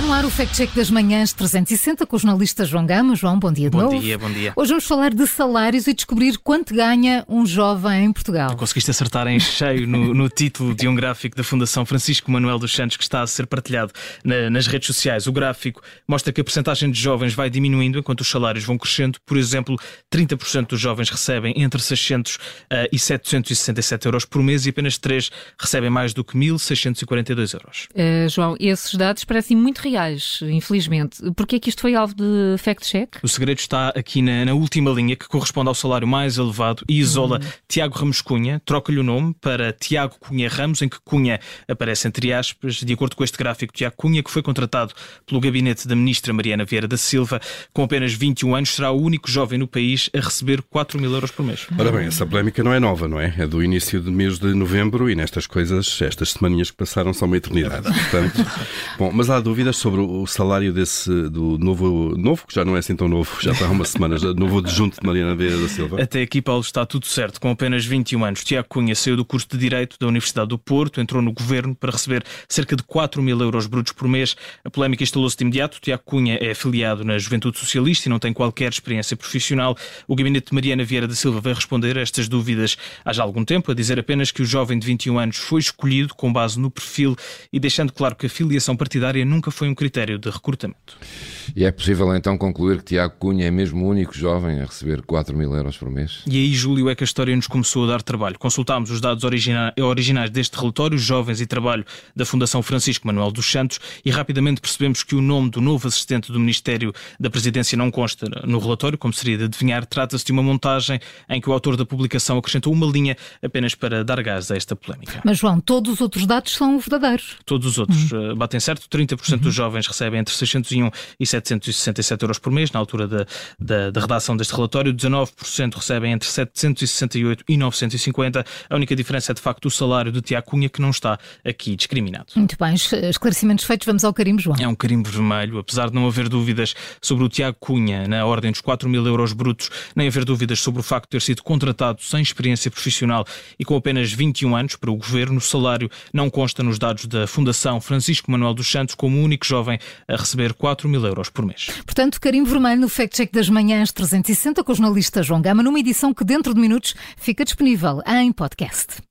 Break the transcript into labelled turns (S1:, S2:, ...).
S1: no ar o Fact Check das Manhãs 360 com o jornalista João Gama. João, bom dia de
S2: bom
S1: novo.
S2: Bom dia, bom dia.
S1: Hoje vamos falar de salários e descobrir quanto ganha um jovem em Portugal.
S2: Conseguiste acertar em cheio no, no título de um gráfico da Fundação Francisco Manuel dos Santos que está a ser partilhado na, nas redes sociais. O gráfico mostra que a percentagem de jovens vai diminuindo enquanto os salários vão crescendo. Por exemplo, 30% dos jovens recebem entre 600 uh, e 767 euros por mês e apenas 3 recebem mais do que 1.642 euros.
S3: Uh, João, esses dados parecem muito reais, infelizmente. Porquê é que isto foi alvo de fact-check?
S2: O segredo está aqui na, na, última linha, que corresponde ao salário mais elevado e isola hum. Tiago Ramos Cunha, troca-lhe o nome para Tiago Cunha Ramos, em que Cunha aparece entre aspas, de acordo com este gráfico, Tiago Cunha, que foi contratado pelo gabinete da ministra Mariana Vieira da Silva, com apenas 21 anos, será o único jovem no país a receber 4 mil euros por mês.
S4: Ora bem, essa polémica não é nova, não é? É do início do mês de novembro e nestas coisas, estas semaninhas que passaram são uma eternidade. Portanto, bom, mas há dúvidas sobre o salário desse do novo, novo, que já não é assim tão novo, já está há uma semana, já, novo adjunto de Mariana Vieira da Silva.
S2: Até aqui, Paulo, está tudo certo. Com apenas 21 anos, Tiago Cunha saiu do curso de Direito da Universidade do Porto, entrou no governo para receber cerca de 4 mil euros brutos por mês. A polémica instalou-se de imediato. Tiago Cunha é afiliado na Juventude Socialista e não tem qualquer experiência profissional. O gabinete de Mariana Vieira da Silva vai responder a estas dúvidas há já algum tempo, a dizer apenas que o jovem de 21 anos foi escolhido com base no perfil e deixando claro que a filiação partidária nunca foi um critério de recrutamento.
S5: E é possível então concluir que Tiago Cunha é mesmo o único jovem a receber 4 mil euros por mês?
S2: E aí, Júlio, é que a história nos começou a dar trabalho. Consultámos os dados origina originais deste relatório, Jovens e Trabalho, da Fundação Francisco Manuel dos Santos, e rapidamente percebemos que o nome do novo assistente do Ministério da Presidência não consta no relatório, como seria de adivinhar. Trata-se de uma montagem em que o autor da publicação acrescentou uma linha apenas para dar gás a esta polémica.
S1: Mas, João, todos os outros dados são verdadeiros.
S2: Todos os outros uhum. batem certo. 30% uhum. dos jovens recebem entre 601 e 767 euros por mês, na altura da, da, da redação deste relatório. 19% recebem entre 768 e 950. A única diferença é, de facto, o salário de Tiago Cunha, que não está aqui discriminado.
S1: Muito bem, esclarecimentos feitos, vamos ao carimbo, João.
S2: É um carimbo vermelho, apesar de não haver dúvidas sobre o Tiago Cunha na ordem dos 4 mil euros brutos, nem haver dúvidas sobre o facto de ter sido contratado sem experiência profissional e com apenas 21 anos para o governo. O salário não consta nos dados da Fundação Francisco Manuel dos Santos como o jovem a receber 4 mil euros por mês.
S1: Portanto, carimbo vermelho no Fact Check das Manhãs 360 com o jornalista João Gama, numa edição que dentro de minutos fica disponível em podcast.